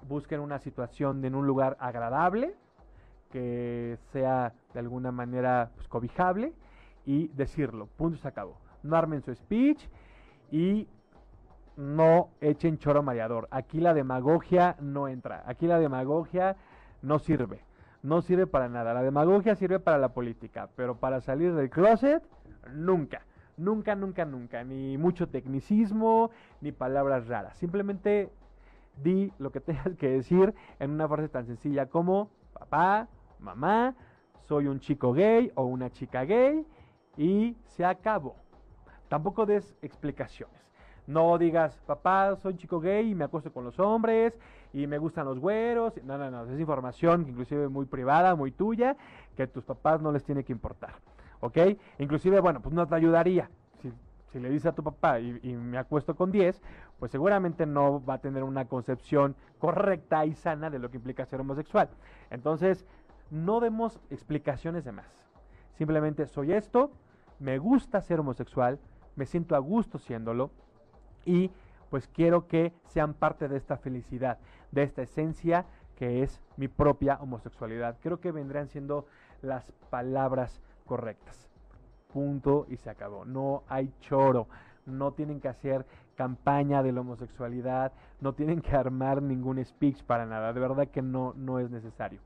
busquen una situación en un lugar agradable, que sea de alguna manera pues, cobijable y decirlo, punto se acabó. No armen su speech y no echen choro mareador. Aquí la demagogia no entra, aquí la demagogia no sirve no sirve para nada. La demagogia sirve para la política, pero para salir del closet, nunca. Nunca, nunca, nunca. Ni mucho tecnicismo, ni palabras raras. Simplemente di lo que tengas que decir en una frase tan sencilla como papá, mamá, soy un chico gay o una chica gay y se acabó. Tampoco des explicaciones. No digas, papá, soy chico gay y me acuesto con los hombres y me gustan los güeros. No, no, no, es información inclusive muy privada, muy tuya, que a tus papás no les tiene que importar. ¿Ok? Inclusive, bueno, pues no te ayudaría. Si, le dices a tu papá y, y, me acuesto con 10, pues seguramente no va a tener una concepción correcta y sana de lo que implica ser homosexual. Entonces, no demos explicaciones de más. Simplemente soy esto, me gusta ser homosexual, me siento a gusto siéndolo y pues quiero que sean parte de esta felicidad, de esta esencia que es mi propia homosexualidad. Creo que vendrán siendo las palabras correctas. Punto y se acabó. No hay choro. No tienen que hacer campaña de la homosexualidad. No tienen que armar ningún speech para nada. De verdad que no, no es necesario.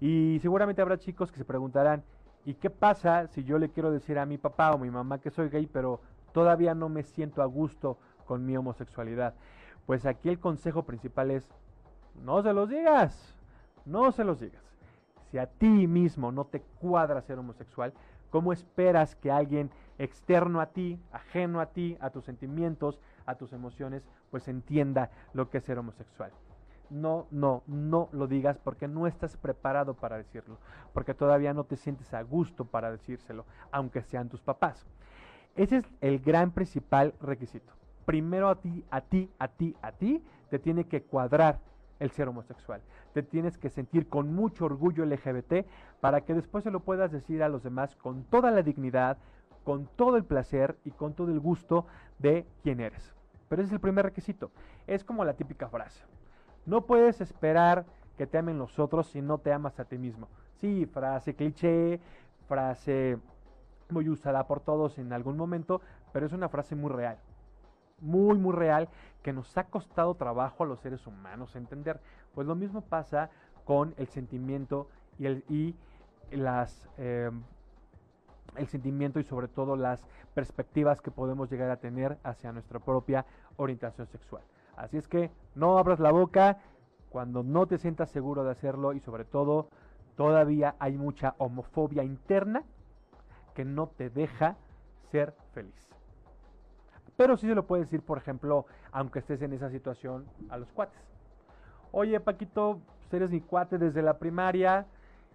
Y seguramente habrá chicos que se preguntarán, ¿y qué pasa si yo le quiero decir a mi papá o mi mamá que soy gay, pero todavía no me siento a gusto con mi homosexualidad. Pues aquí el consejo principal es, no se los digas, no se los digas. Si a ti mismo no te cuadra ser homosexual, ¿cómo esperas que alguien externo a ti, ajeno a ti, a tus sentimientos, a tus emociones, pues entienda lo que es ser homosexual? No, no, no lo digas porque no estás preparado para decirlo, porque todavía no te sientes a gusto para decírselo, aunque sean tus papás. Ese es el gran principal requisito primero a ti, a ti, a ti, a ti, te tiene que cuadrar el ser homosexual. Te tienes que sentir con mucho orgullo LGBT para que después se lo puedas decir a los demás con toda la dignidad, con todo el placer y con todo el gusto de quién eres. Pero ese es el primer requisito. Es como la típica frase. No puedes esperar que te amen los otros si no te amas a ti mismo. Sí, frase cliché, frase muy usada por todos en algún momento, pero es una frase muy real muy, muy real que nos ha costado trabajo a los seres humanos entender. Pues lo mismo pasa con el sentimiento y, el, y las... Em, el sentimiento y sobre todo las perspectivas que podemos llegar a tener hacia nuestra propia orientación sexual. Así es que no abras la boca cuando no te sientas seguro de hacerlo y sobre todo todavía hay mucha homofobia interna que no te deja ser feliz. Pero sí se lo puede decir, por ejemplo, aunque estés en esa situación, a los cuates. Oye, Paquito, pues eres mi cuate desde la primaria.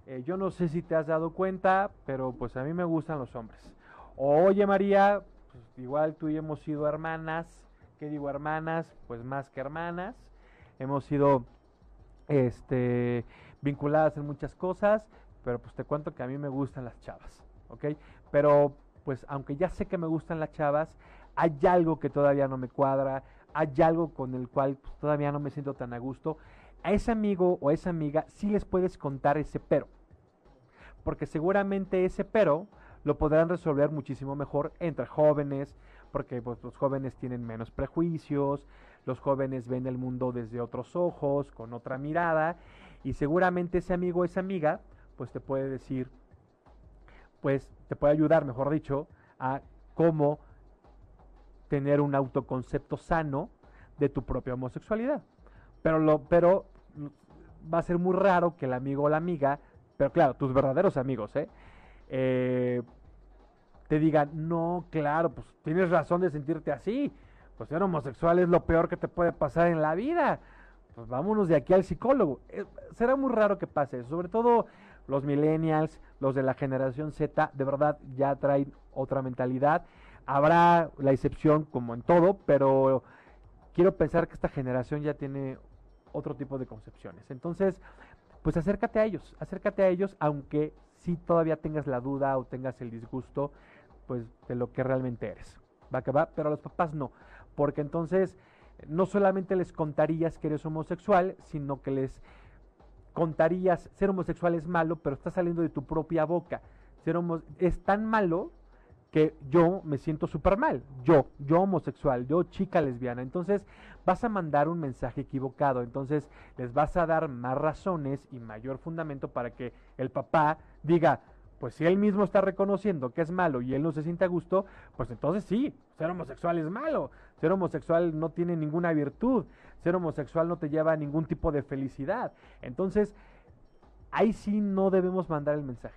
Eh, yo no sé si te has dado cuenta, pero pues a mí me gustan los hombres. Oye, María, pues igual tú y hemos sido hermanas. ¿Qué digo hermanas? Pues más que hermanas. hemos sido este, vinculadas en muchas cosas, pero pues te cuento que a mí me gustan las chavas, Pero pues aunque ya sé que me gustan las chavas, hay algo que todavía no me cuadra, hay algo con el cual pues, todavía no me siento tan a gusto. A ese amigo o esa amiga sí les puedes contar ese pero, porque seguramente ese pero lo podrán resolver muchísimo mejor entre jóvenes, porque pues, los jóvenes tienen menos prejuicios, los jóvenes ven el mundo desde otros ojos, con otra mirada, y seguramente ese amigo o esa amiga, pues te puede decir, pues te puede ayudar, mejor dicho, a cómo tener un autoconcepto sano de tu propia homosexualidad. Pero, lo, pero va a ser muy raro que el amigo o la amiga, pero claro, tus verdaderos amigos, ¿eh? eh te digan, no, claro, pues tienes razón de sentirte así. Pues ser homosexual es lo peor que te puede pasar en la vida. Pues vámonos de aquí al psicólogo. Eh, será muy raro que pase. Sobre todo los millennials, los de la generación Z, de verdad ya traen otra mentalidad. Habrá la excepción como en todo, pero quiero pensar que esta generación ya tiene otro tipo de concepciones. Entonces, pues acércate a ellos, acércate a ellos, aunque si todavía tengas la duda o tengas el disgusto, pues de lo que realmente eres. Va que va, pero a los papás no, porque entonces no solamente les contarías que eres homosexual, sino que les contarías ser homosexual es malo, pero está saliendo de tu propia boca. Ser es tan malo que yo me siento súper mal, yo, yo homosexual, yo chica lesbiana, entonces vas a mandar un mensaje equivocado, entonces les vas a dar más razones y mayor fundamento para que el papá diga, pues si él mismo está reconociendo que es malo y él no se siente a gusto, pues entonces sí, ser homosexual es malo, ser homosexual no tiene ninguna virtud, ser homosexual no te lleva a ningún tipo de felicidad, entonces ahí sí no debemos mandar el mensaje.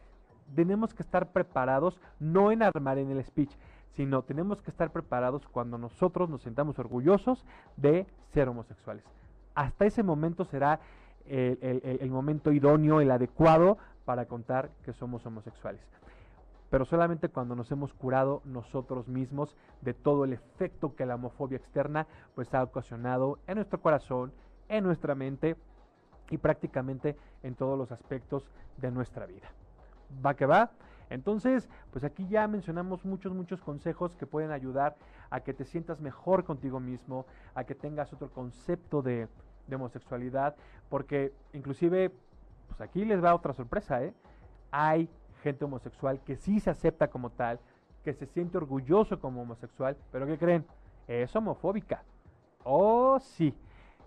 Tenemos que estar preparados, no en armar en el speech, sino tenemos que estar preparados cuando nosotros nos sentamos orgullosos de ser homosexuales. Hasta ese momento será el, momento idóneo, el adecuado para contar que somos homosexuales. Pero solamente cuando nos hemos curado nosotros mismos de todo el efecto que la homofobia externa pues ha ocasionado en nuestro corazón, en nuestra mente y prácticamente en todos los aspectos de nuestra vida va que va. Entonces, pues aquí ya mencionamos muchos, muchos consejos que pueden ayudar a que te sientas mejor contigo mismo, a que tengas otro concepto de, homosexualidad, porque inclusive, pues aquí les va otra sorpresa, ¿eh? Hay gente homosexual que sí se acepta como tal, que se siente orgulloso como homosexual, pero ¿qué creen? Es homofóbica. Oh, sí.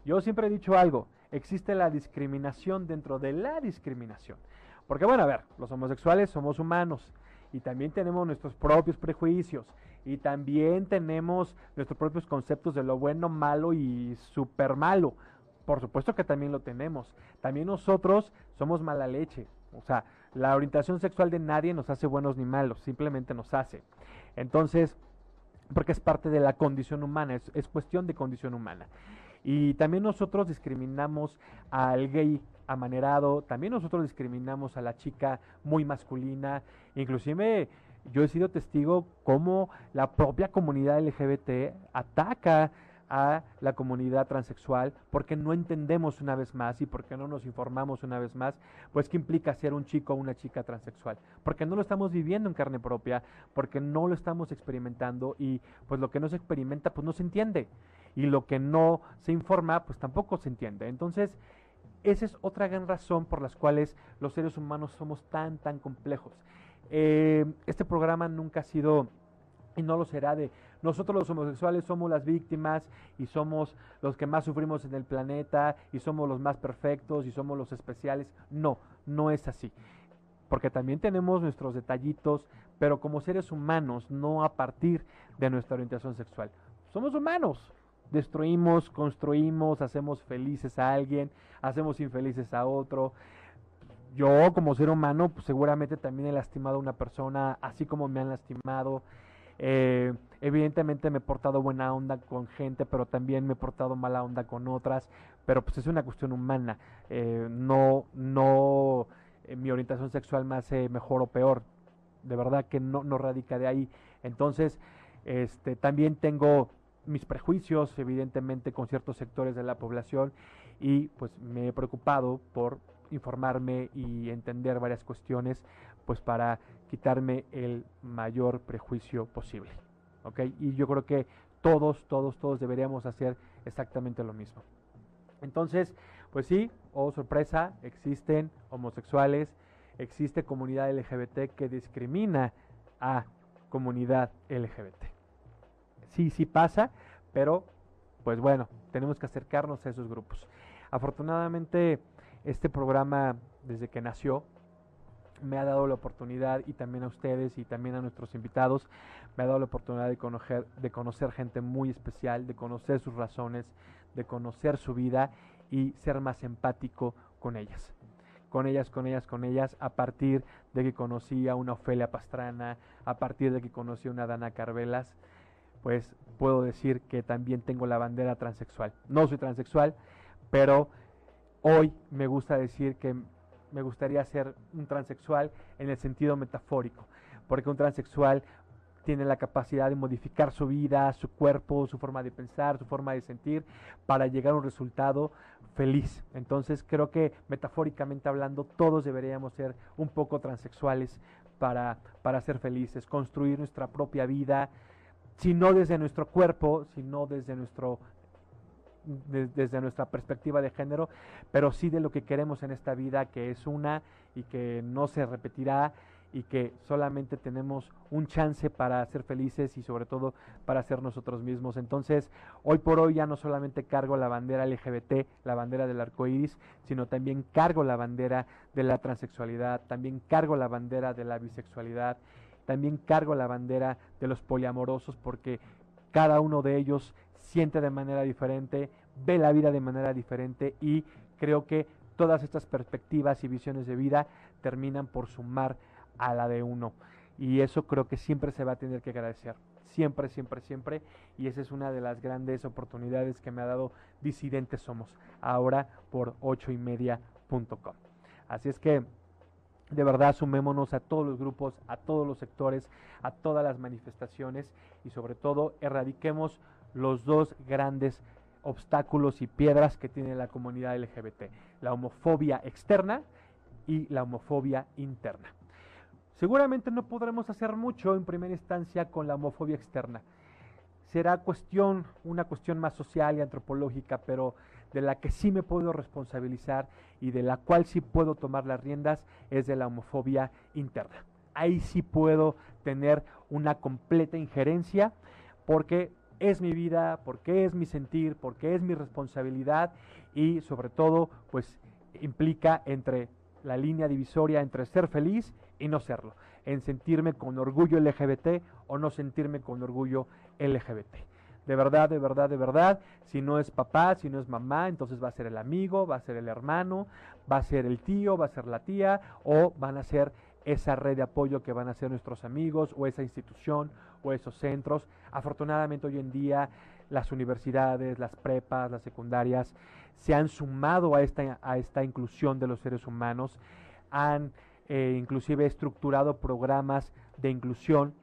Yo siempre he dicho algo, existe la discriminación dentro de la discriminación. Porque bueno, a ver, los homosexuales somos humanos y también tenemos nuestros propios prejuicios y también tenemos nuestros propios conceptos de lo bueno, malo y súper malo. Por supuesto que también lo tenemos. También nosotros somos mala leche. O sea, la orientación sexual de nadie nos hace buenos ni malos, simplemente nos hace. Entonces, porque es parte de la condición humana, es, es cuestión de condición humana. Y también nosotros discriminamos al gay amanerado, también nosotros discriminamos a la chica muy masculina, inclusive yo he sido testigo cómo la propia comunidad LGBT ataca a la comunidad transexual porque no entendemos una vez más y porque no nos informamos una vez más, pues qué implica ser un chico o una chica transexual, porque no lo estamos viviendo en carne propia, porque no lo estamos experimentando y pues lo que no se experimenta pues no se entiende y lo que no se informa pues tampoco se entiende. Entonces, esa es otra gran razón por las cuales los seres humanos somos tan, tan complejos. Eh, este programa nunca ha sido y no lo será de nosotros los homosexuales somos las víctimas y somos los que más sufrimos en el planeta y somos los más perfectos y somos los especiales. No, no es así. Porque también tenemos nuestros detallitos, pero como seres humanos, no a partir de nuestra orientación sexual. Somos humanos, destruimos, construimos, hacemos felices a alguien, hacemos infelices a otro. Yo como ser humano pues, seguramente también he lastimado a una persona, así como me han lastimado. Eh, evidentemente me he portado buena onda con gente, pero también me he portado mala onda con otras. Pero pues es una cuestión humana. Eh, no, no eh, mi orientación sexual me hace mejor o peor. De verdad que no, no radica de ahí. Entonces, este, también tengo mis prejuicios, evidentemente, con ciertos sectores de la población. y pues me he preocupado por informarme y entender varias cuestiones pues para quitarme el mayor prejuicio posible. ¿Ok? Y yo creo que todos, todos, todos deberíamos hacer exactamente lo mismo. Entonces, pues sí, oh sorpresa, existen homosexuales, existe comunidad LGBT que discrimina a comunidad LGBT. Sí, sí pasa, pero pues bueno, tenemos que acercarnos a esos grupos. Afortunadamente, este programa, desde que nació, me ha dado la oportunidad, y también a ustedes y también a nuestros invitados, me ha dado la oportunidad de conocer, de conocer gente muy especial, de conocer sus razones, de conocer su vida y ser más empático con ellas. Con ellas, con ellas, con ellas, a partir de que conocí a una Ofelia Pastrana, a partir de que conocí a una Dana Carvelas, pues puedo decir que también tengo la bandera transexual. No soy transexual, pero hoy me gusta decir que me gustaría ser un transexual en el sentido metafórico, porque un transexual tiene la capacidad de modificar su vida, su cuerpo, su forma de pensar, su forma de sentir, para llegar a un resultado feliz. Entonces creo que metafóricamente hablando, todos deberíamos ser un poco transexuales para, para ser felices, construir nuestra propia vida, si no desde nuestro cuerpo, sino desde nuestro desde nuestra perspectiva de género, pero sí de lo que queremos en esta vida, que es una y que no se repetirá y que solamente tenemos un chance para ser felices y sobre todo para ser nosotros mismos. Entonces, hoy por hoy ya no solamente cargo la bandera LGBT, la bandera del arco iris, sino también cargo la bandera de la transexualidad, también cargo la bandera de la bisexualidad, también cargo la bandera de los poliamorosos porque cada uno de ellos siente de manera diferente, ve la vida de manera diferente y creo que todas estas perspectivas y visiones de vida terminan por sumar a la de uno. Y eso creo que siempre se va a tener que agradecer. Siempre, siempre, siempre. Y esa es una de las grandes oportunidades que me ha dado Disidentes Somos. Ahora por ochoymedia.com. Así es que de verdad sumémonos a todos los grupos, a todos los sectores, a todas las manifestaciones y sobre todo erradiquemos los dos grandes obstáculos y piedras que tiene la comunidad LGBT, la homofobia externa y la homofobia interna. Seguramente no podremos hacer mucho en primera instancia con la homofobia externa. Será cuestión, una cuestión más social y antropológica, pero de la que sí me puedo responsabilizar y de la cual sí puedo tomar las riendas es de la homofobia interna. Ahí sí puedo tener una completa injerencia porque es mi vida, porque es mi sentir, porque es mi responsabilidad y sobre todo pues implica entre la línea divisoria entre ser feliz y no serlo, en sentirme con orgullo LGBT o no sentirme con orgullo LGBT. De verdad, de verdad, de verdad, si no es papá, si no es mamá, entonces va a ser el amigo, va a ser el hermano, va a ser el tío, va a ser la tía o van a ser esa red de apoyo que van a ser nuestros amigos o esa institución o esos centros. Afortunadamente hoy en día las universidades, las prepas, las secundarias se han sumado a esta, a esta inclusión de los seres humanos, han eh, inclusive estructurado programas de inclusión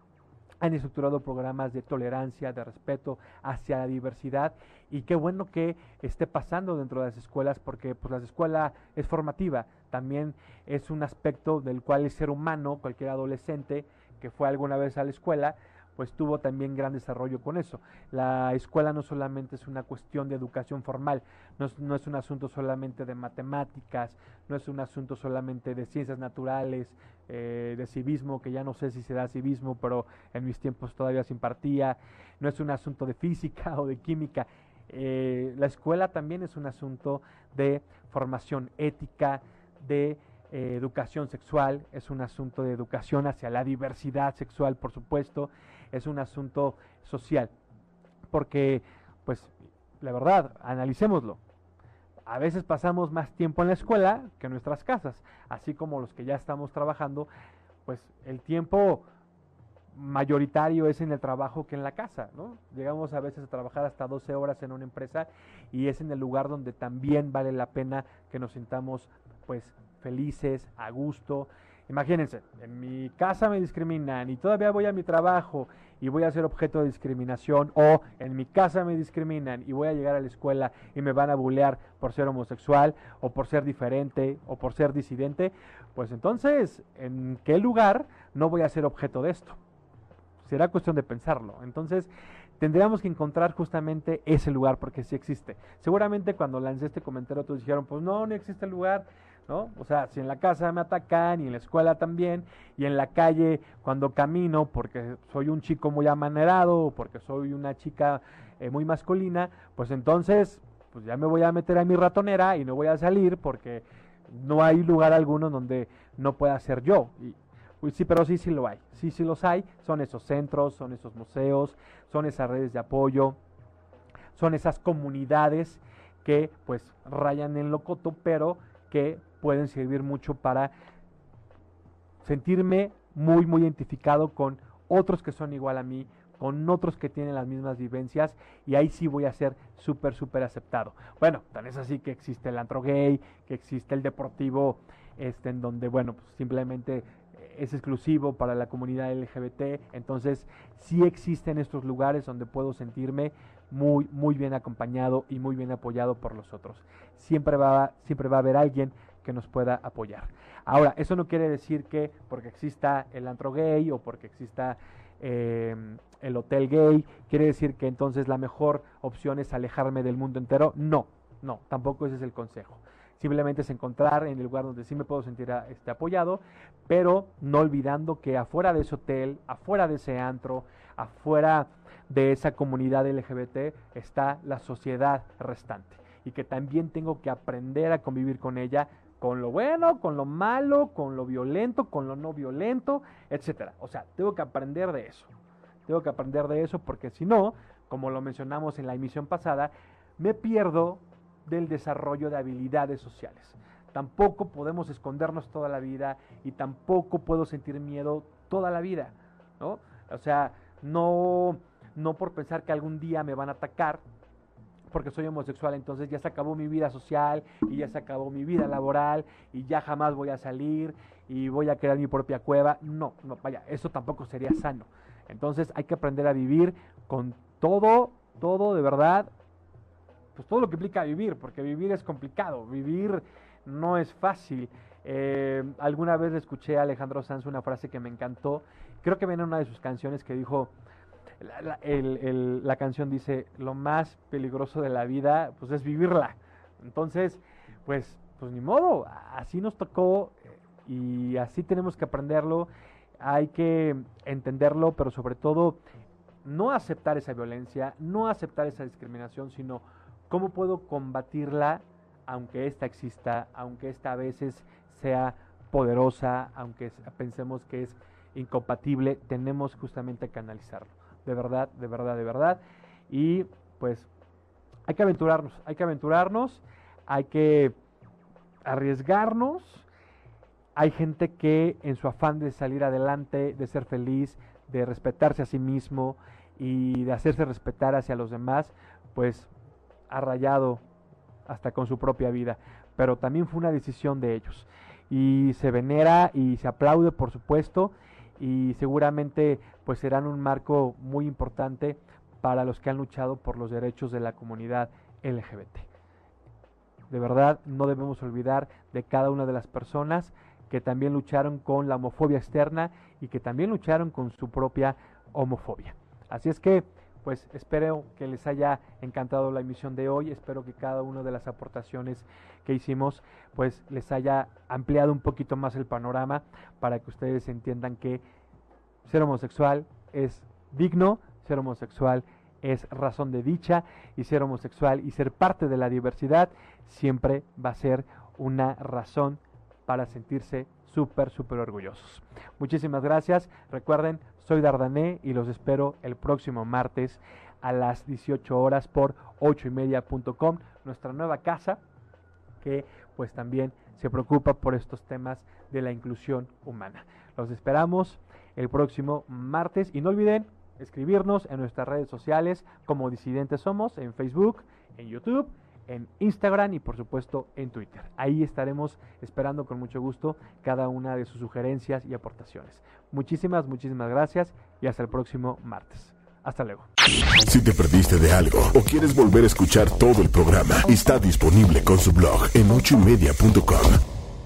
han estructurado programas de tolerancia, de respeto hacia la diversidad y qué bueno que esté pasando dentro de las escuelas porque pues la escuela es formativa, también es un aspecto del cual el ser humano, cualquier adolescente que fue alguna vez a la escuela, pues tuvo también gran desarrollo con eso. La escuela no solamente es una cuestión de educación formal, no es, un asunto solamente de matemáticas, no es un asunto solamente de ciencias naturales, eh, de civismo, que ya no sé si se da civismo, pero en mis tiempos todavía se impartía, no es un asunto de física o de química. Eh, la escuela también es un asunto de formación ética, de eh, educación sexual, es un asunto de educación hacia la diversidad sexual, por supuesto, es un asunto social. Porque, pues, la verdad, analicémoslo. A veces pasamos más tiempo en la escuela que en nuestras casas, así como los que ya estamos trabajando, pues el tiempo mayoritario es en el trabajo que en la casa, ¿no? Llegamos a veces a trabajar hasta 12 horas en una empresa y es en el lugar donde también vale la pena que nos sintamos pues felices, a gusto Imagínense, en mi casa me discriminan y todavía voy a mi trabajo y voy a ser objeto de discriminación o en mi casa me discriminan y voy a llegar a la escuela y me van a bulear por ser homosexual o por ser diferente o por ser disidente, pues entonces, ¿en qué lugar no voy a ser objeto de esto? Será cuestión de pensarlo. Entonces, tendríamos que encontrar justamente ese lugar porque sí existe. Seguramente cuando lancé este comentario todos dijeron, pues no, no existe el lugar ¿no? O sea, si en la casa me atacan y en la escuela también, y en la calle cuando camino porque soy un chico muy amanerado o porque soy una chica eh, muy masculina, pues entonces pues ya me voy a meter a mi ratonera y no voy a salir porque no hay lugar alguno donde no pueda ser yo. Y, sí, pero sí, sí lo hay. Sí, sí los hay. Son esos centros, son esos museos, son esas redes de apoyo, son esas comunidades que pues rayan en locoto, pero que pueden servir mucho para sentirme muy, muy identificado con otros que son igual a mí, con otros que tienen las mismas vivencias y ahí sí voy a ser súper, súper aceptado. Bueno, tan es así que existe el antro gay, que existe el deportivo, este, en donde, bueno, pues simplemente es exclusivo para la comunidad LGBT, entonces sí existen estos lugares donde puedo sentirme muy, muy bien acompañado y muy bien apoyado por los otros. Siempre va, siempre va a haber alguien que nos pueda apoyar. Ahora, eso no quiere decir que porque exista el antro gay o porque exista em, el hotel gay, quiere decir que entonces la mejor opción es alejarme del mundo entero. No, no, tampoco ese es el consejo. Simplemente es encontrar en el lugar donde sí me puedo sentir ah, este, apoyado, pero no olvidando que afuera de ese hotel, afuera de ese antro, afuera de esa comunidad LGBT está la sociedad restante y que también tengo que aprender a convivir con ella con lo bueno, con lo malo, con lo violento, con lo no violento, etcétera. O sea, tengo que aprender de eso. Tengo que aprender de eso porque si no, como lo mencionamos en la emisión pasada, me pierdo del desarrollo de habilidades sociales. Tampoco podemos escondernos toda la vida y tampoco puedo sentir miedo toda la vida, ¿no? O sea, no no por pensar que algún día me van a atacar, porque soy homosexual, entonces ya se acabó mi vida social y ya se acabó mi vida laboral y ya jamás voy a salir y voy a crear mi propia cueva. No, no, vaya, eso tampoco sería sano. Entonces hay que aprender a vivir con todo, todo de verdad, pues todo lo que implica vivir, porque vivir es complicado, vivir no es fácil. Eh, alguna vez le escuché a Alejandro Sanz una frase que me encantó, creo que viene en una de sus canciones que dijo, la, canción dice, lo más peligroso de la vida, pues es vivirla. Entonces, pues, pues ni modo, así nos tocó eh, y así tenemos que aprenderlo, hay que entenderlo, pero sobre todo no aceptar esa violencia, no aceptar esa discriminación, sino cómo puedo combatirla aunque ésta exista, aunque esta a veces sea poderosa, aunque pensemos que es incompatible, tenemos justamente que analizarlo de verdad, de verdad, de verdad. Y pues hay que aventurarnos, hay que aventurarnos, hay que arriesgarnos. Hay gente que en su afán de salir adelante, de ser feliz, de respetarse a sí mismo y de hacerse respetar hacia los demás, pues ha rayado hasta con su propia vida. Pero también fue una decisión de ellos. Y se venera y se aplaude, por supuesto, y seguramente pues serán un marco muy importante para los que han luchado por los derechos de la comunidad LGBT. De verdad, no debemos olvidar de cada una de las personas que también lucharon con la homofobia externa y que también lucharon con su propia homofobia. Así es que, pues espero que les haya encantado la emisión de hoy, espero que cada una de las aportaciones que hicimos, pues les haya ampliado un poquito más el panorama para que ustedes entiendan que ser homosexual es digno, ser homosexual es razón de dicha y ser homosexual y ser parte de la diversidad siempre va a ser una razón para sentirse súper, súper orgullosos. Muchísimas gracias. Recuerden, soy Dardané y los espero el próximo martes a las 18 horas por 8 y media.com, nuestra nueva casa que pues también se preocupa por estos temas de la inclusión humana. Los esperamos el próximo martes y no olviden escribirnos en nuestras redes sociales como Disidentes Somos, en Facebook, en YouTube, en Instagram y por supuesto en Twitter. Ahí estaremos esperando con mucho gusto cada una de sus sugerencias y aportaciones. Muchísimas, muchísimas gracias y hasta el próximo martes. Hasta luego. Si te perdiste de algo o quieres volver a escuchar todo el programa, está disponible con su blog en ochoymedia.com.